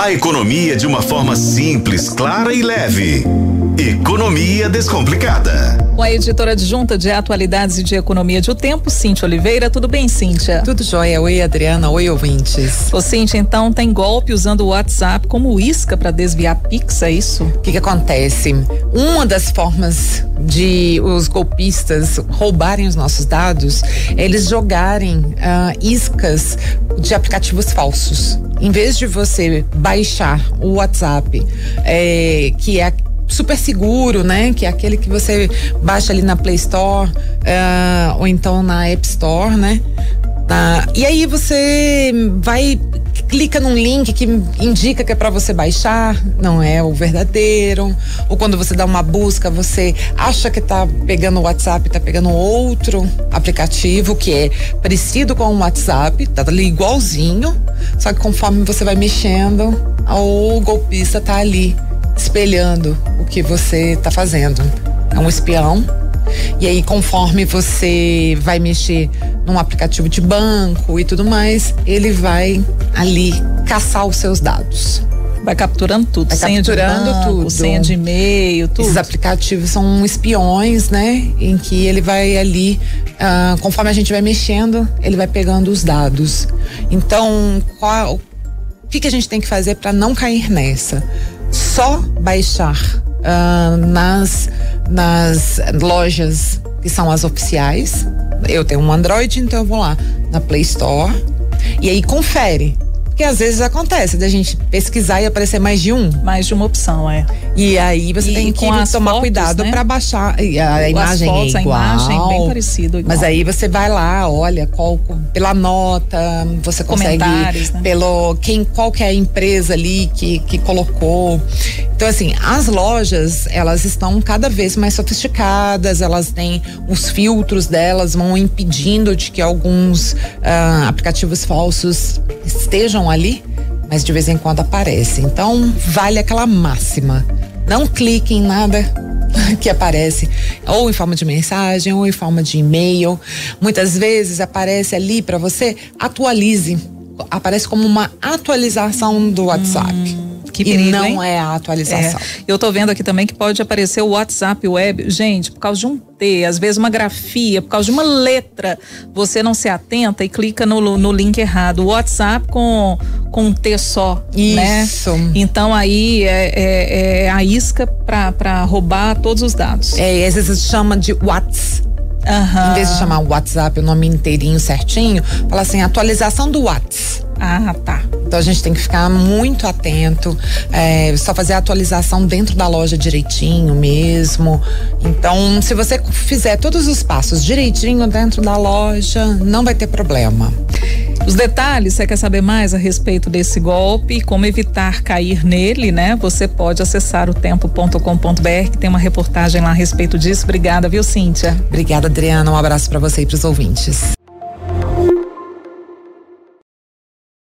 A economia de uma forma simples, clara e leve. Economia Descomplicada. Com a editora adjunta de Atualidades e de Economia de O Tempo, Cíntia Oliveira. Tudo bem, Cíntia? Tudo jóia. Oi, Adriana. Oi, ouvintes. Ô, Cíntia, então tem golpe usando o WhatsApp como isca para desviar Pix, é isso? O que, que acontece? Uma das formas de os golpistas roubarem os nossos dados é eles jogarem uh, iscas de aplicativos falsos. Em vez de você baixar o WhatsApp, é, que é super seguro, né? Que é aquele que você baixa ali na Play Store uh, ou então na App Store, né? E aí você vai clica num link que indica que é para você baixar, não é o verdadeiro. Ou quando você dá uma busca, você acha que tá pegando o WhatsApp, tá pegando outro aplicativo que é parecido com o WhatsApp, tá ali igualzinho, só que conforme você vai mexendo, o golpista tá ali espelhando o que você está fazendo. É um espião. E aí, conforme você vai mexer num aplicativo de banco e tudo mais, ele vai ali caçar os seus dados. Vai capturando tudo, vai senha capturando de banco, tudo. senha de e-mail, tudo. Esses aplicativos são espiões, né? Em que ele vai ali, uh, conforme a gente vai mexendo, ele vai pegando os dados. Então, qual, o que, que a gente tem que fazer para não cair nessa? Só baixar uh, nas, nas lojas que são as oficiais. Eu tenho um Android, então eu vou lá na Play Store e aí confere porque às vezes acontece da gente pesquisar e aparecer mais de um. Mais de uma opção, é. E aí você e tem que tomar fotos, cuidado né? para baixar. A, a imagem fotos, é igual. A imagem é bem parecido. Igual. Mas aí você vai lá, olha qual pela nota, você consegue né? pelo quem qual que é a empresa ali que que colocou. Então assim, as lojas, elas estão cada vez mais sofisticadas, elas têm os filtros delas vão impedindo de que alguns uh, aplicativos falsos estejam ali, mas de vez em quando aparece. Então, vale aquela máxima. Não clique em nada que aparece, ou em forma de mensagem, ou em forma de e-mail. Muitas vezes aparece ali para você, atualize. Aparece como uma atualização do WhatsApp. Hum. Que perigo, e não hein? é a atualização. É. Eu tô vendo aqui também que pode aparecer o WhatsApp web. Gente, por causa de um T, às vezes uma grafia, por causa de uma letra, você não se atenta e clica no, no link errado. O WhatsApp com, com um T só. Né? Isso. Né? Então aí é, é, é a isca para roubar todos os dados. É, às vezes chama de WhatsApp. Uhum. Em vez de chamar o WhatsApp o nome inteirinho certinho, fala assim, atualização do WhatsApp. Ah, tá. Então a gente tem que ficar muito atento, é, só fazer a atualização dentro da loja direitinho mesmo. Então, se você fizer todos os passos direitinho dentro da loja, não vai ter problema. Os detalhes, você quer saber mais a respeito desse golpe e como evitar cair nele, né? Você pode acessar o tempo.com.br, que tem uma reportagem lá a respeito disso. Obrigada, viu, Cíntia? Obrigada, Adriana. Um abraço para você e para os ouvintes.